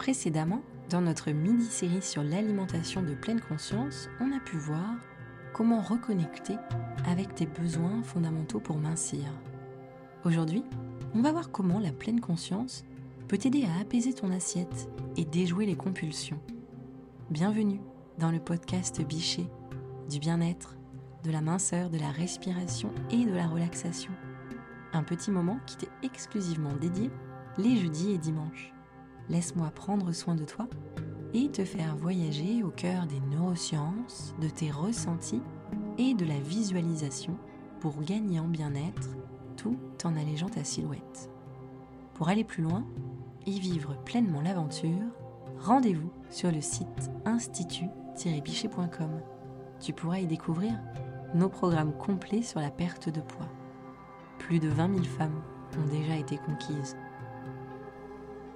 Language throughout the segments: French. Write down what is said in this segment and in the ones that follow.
Précédemment, dans notre mini-série sur l'alimentation de pleine conscience, on a pu voir comment reconnecter avec tes besoins fondamentaux pour mincir. Aujourd'hui, on va voir comment la pleine conscience peut t'aider à apaiser ton assiette et déjouer les compulsions. Bienvenue dans le podcast Bichet, du bien-être, de la minceur, de la respiration et de la relaxation. Un petit moment qui t'est exclusivement dédié les jeudis et dimanches. Laisse-moi prendre soin de toi et te faire voyager au cœur des neurosciences, de tes ressentis et de la visualisation pour gagner en bien-être tout en allégeant ta silhouette. Pour aller plus loin et vivre pleinement l'aventure, rendez-vous sur le site institut-bichet.com. Tu pourras y découvrir nos programmes complets sur la perte de poids. Plus de 20 000 femmes ont déjà été conquises.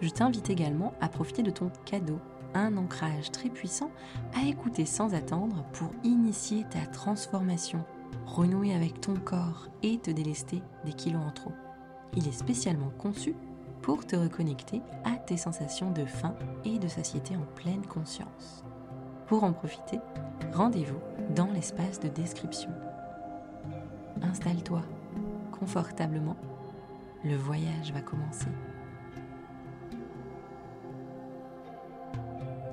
Je t'invite également à profiter de ton cadeau, un ancrage très puissant à écouter sans attendre pour initier ta transformation, renouer avec ton corps et te délester des kilos en trop. Il est spécialement conçu pour te reconnecter à tes sensations de faim et de satiété en pleine conscience. Pour en profiter, rendez-vous dans l'espace de description. Installe-toi confortablement, le voyage va commencer.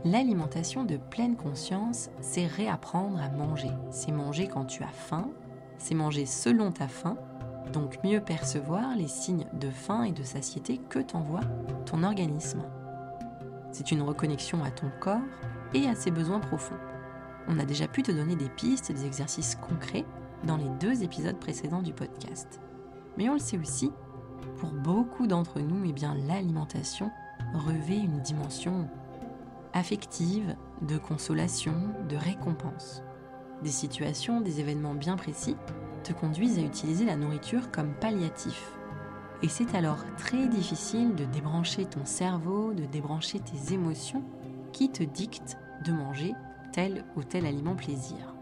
L'alimentation de pleine conscience, c'est réapprendre à manger. C'est manger quand tu as faim, c'est manger selon ta faim, donc mieux percevoir les signes de faim et de satiété que t'envoie ton organisme. C'est une reconnexion à ton corps et à ses besoins profonds. On a déjà pu te donner des pistes et des exercices concrets dans les deux épisodes précédents du podcast. Mais on le sait aussi, pour beaucoup d'entre nous, eh l'alimentation revêt une dimension affective, de consolation, de récompense. Des situations, des événements bien précis te conduisent à utiliser la nourriture comme palliatif. Et c'est alors très difficile de débrancher ton cerveau, de débrancher tes émotions qui te dictent de manger tel ou tel aliment plaisir.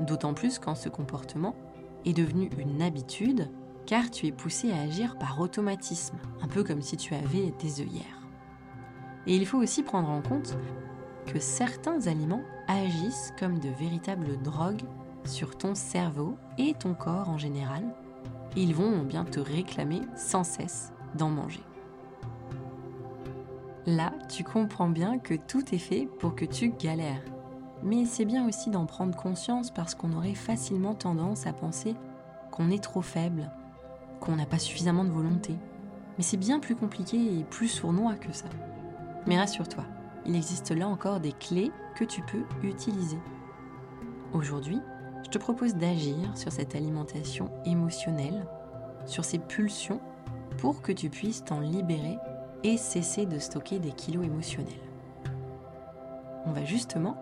D'autant plus quand ce comportement est devenu une habitude car tu es poussé à agir par automatisme, un peu comme si tu avais des œillères. Et il faut aussi prendre en compte que certains aliments agissent comme de véritables drogues sur ton cerveau et ton corps en général. ils vont bien te réclamer sans cesse d'en manger. Là, tu comprends bien que tout est fait pour que tu galères. Mais c'est bien aussi d'en prendre conscience parce qu'on aurait facilement tendance à penser qu'on est trop faible, qu'on n'a pas suffisamment de volonté. Mais c'est bien plus compliqué et plus sournois que ça. Mais rassure-toi, il existe là encore des clés que tu peux utiliser. Aujourd'hui, je te propose d'agir sur cette alimentation émotionnelle, sur ces pulsions, pour que tu puisses t'en libérer et cesser de stocker des kilos émotionnels. On va justement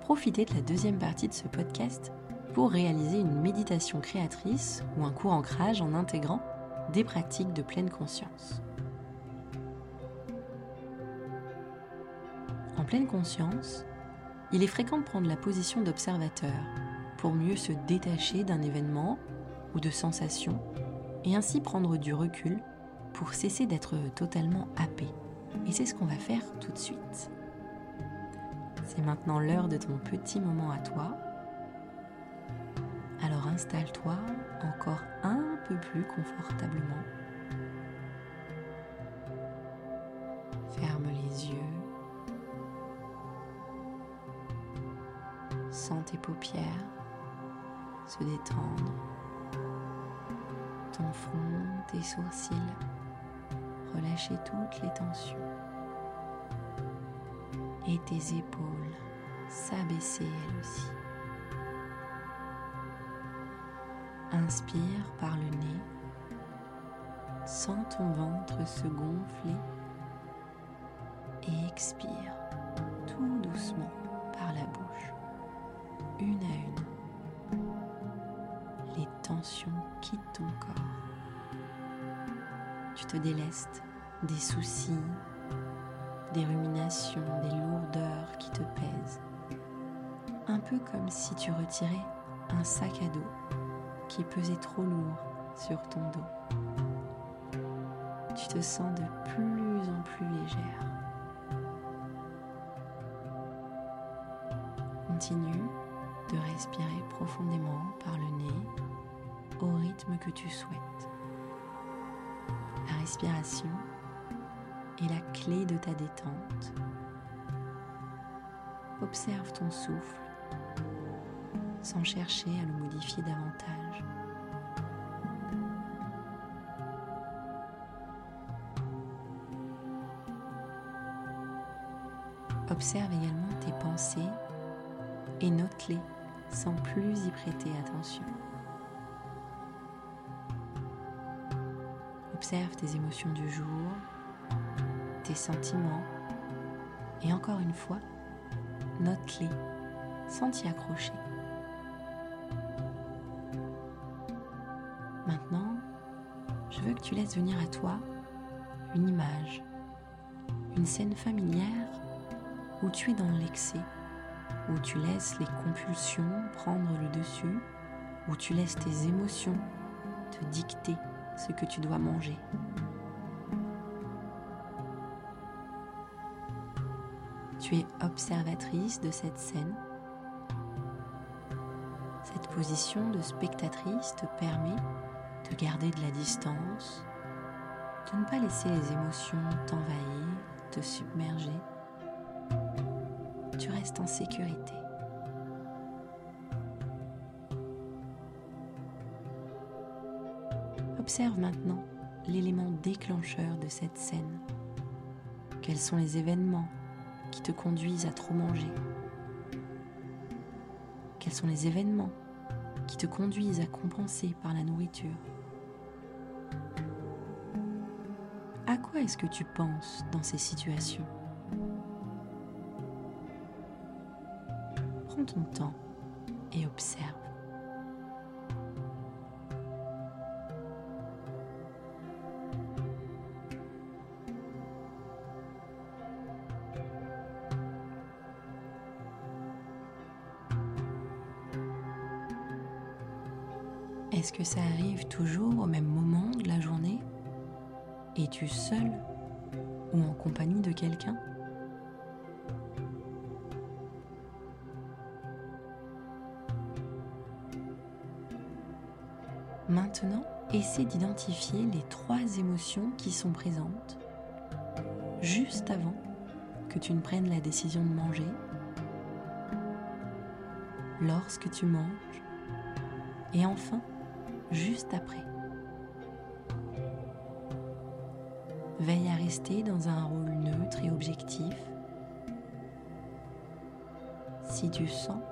profiter de la deuxième partie de ce podcast pour réaliser une méditation créatrice ou un court ancrage en intégrant des pratiques de pleine conscience. Pleine conscience, il est fréquent de prendre la position d'observateur pour mieux se détacher d'un événement ou de sensations et ainsi prendre du recul pour cesser d'être totalement happé. Et c'est ce qu'on va faire tout de suite. C'est maintenant l'heure de ton petit moment à toi. Alors installe-toi encore un peu plus confortablement. Sens tes paupières se détendre, ton front, tes sourcils, relâcher toutes les tensions. Et tes épaules s'abaisser elles aussi. Inspire par le nez, sens ton ventre se gonfler. Et expire tout doucement par la bouche une à une. Les tensions quittent ton corps. Tu te délestes des soucis, des ruminations, des lourdeurs qui te pèsent. Un peu comme si tu retirais un sac à dos qui pesait trop lourd sur ton dos. Tu te sens de plus en plus légère. Continue de respirer profondément par le nez au rythme que tu souhaites. La respiration est la clé de ta détente. Observe ton souffle sans chercher à le modifier davantage. Observe également tes pensées et note-les sans plus y prêter attention. Observe tes émotions du jour, tes sentiments et encore une fois, note-les sans t'y accrocher. Maintenant, je veux que tu laisses venir à toi une image, une scène familière où tu es dans l'excès, où tu laisses les compulsions prendre le dessus, où tu laisses tes émotions te dicter ce que tu dois manger. Tu es observatrice de cette scène. Cette position de spectatrice te permet de garder de la distance, de ne pas laisser les émotions t'envahir, te submerger tu restes en sécurité. Observe maintenant l'élément déclencheur de cette scène. Quels sont les événements qui te conduisent à trop manger? Quels sont les événements qui te conduisent à compenser par la nourriture? À quoi est-ce que tu penses dans ces situations? Prends ton temps et observe. Est-ce que ça arrive toujours au même moment de la journée? Es-tu seul ou en compagnie de quelqu'un? Maintenant, essaie d'identifier les trois émotions qui sont présentes juste avant que tu ne prennes la décision de manger, lorsque tu manges et enfin juste après. Veille à rester dans un rôle neutre et objectif. Si tu sens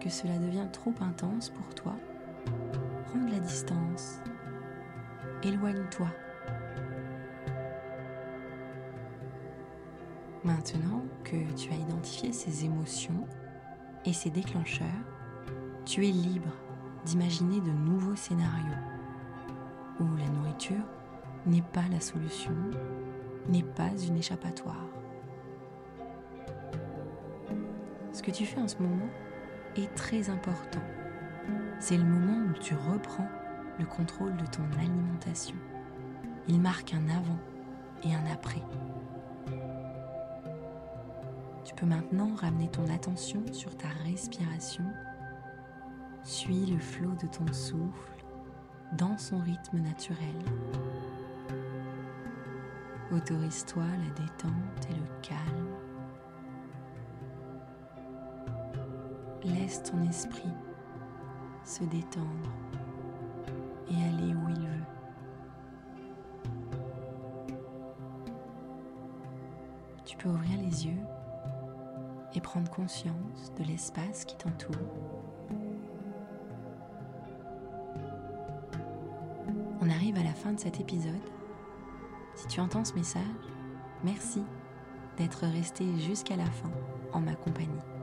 que cela devient trop intense pour toi, de la distance. Éloigne-toi. Maintenant que tu as identifié ces émotions et ces déclencheurs, tu es libre d'imaginer de nouveaux scénarios où la nourriture n'est pas la solution, n'est pas une échappatoire. Ce que tu fais en ce moment est très important c'est le moment où tu reprends le contrôle de ton alimentation. Il marque un avant et un après. Tu peux maintenant ramener ton attention sur ta respiration. Suis le flot de ton souffle dans son rythme naturel. Autorise-toi la détente et le calme. Laisse ton esprit se détendre et aller où il veut. Tu peux ouvrir les yeux et prendre conscience de l'espace qui t'entoure. On arrive à la fin de cet épisode. Si tu entends ce message, merci d'être resté jusqu'à la fin en ma compagnie.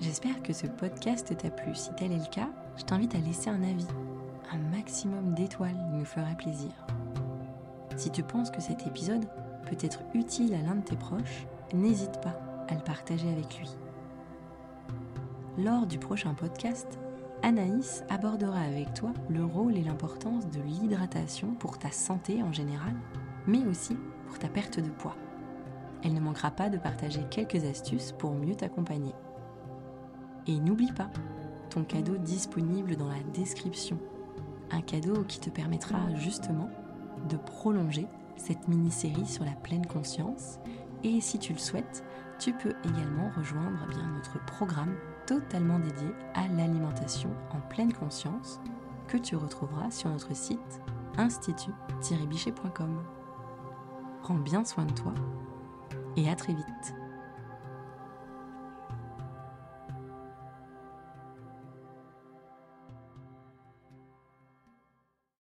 J'espère que ce podcast t'a plu. Si tel est le cas, je t'invite à laisser un avis. Un maximum d'étoiles nous ferait plaisir. Si tu penses que cet épisode peut être utile à l'un de tes proches, n'hésite pas à le partager avec lui. Lors du prochain podcast, Anaïs abordera avec toi le rôle et l'importance de l'hydratation pour ta santé en général, mais aussi pour ta perte de poids. elle ne manquera pas de partager quelques astuces pour mieux t'accompagner. Et n'oublie pas, ton cadeau disponible dans la description. Un cadeau qui te permettra justement de prolonger cette mini-série sur la pleine conscience. Et si tu le souhaites, tu peux également rejoindre eh bien, notre programme totalement dédié à l'alimentation en pleine conscience que tu retrouveras sur notre site institut-bichet.com. Prends bien soin de toi et à très vite.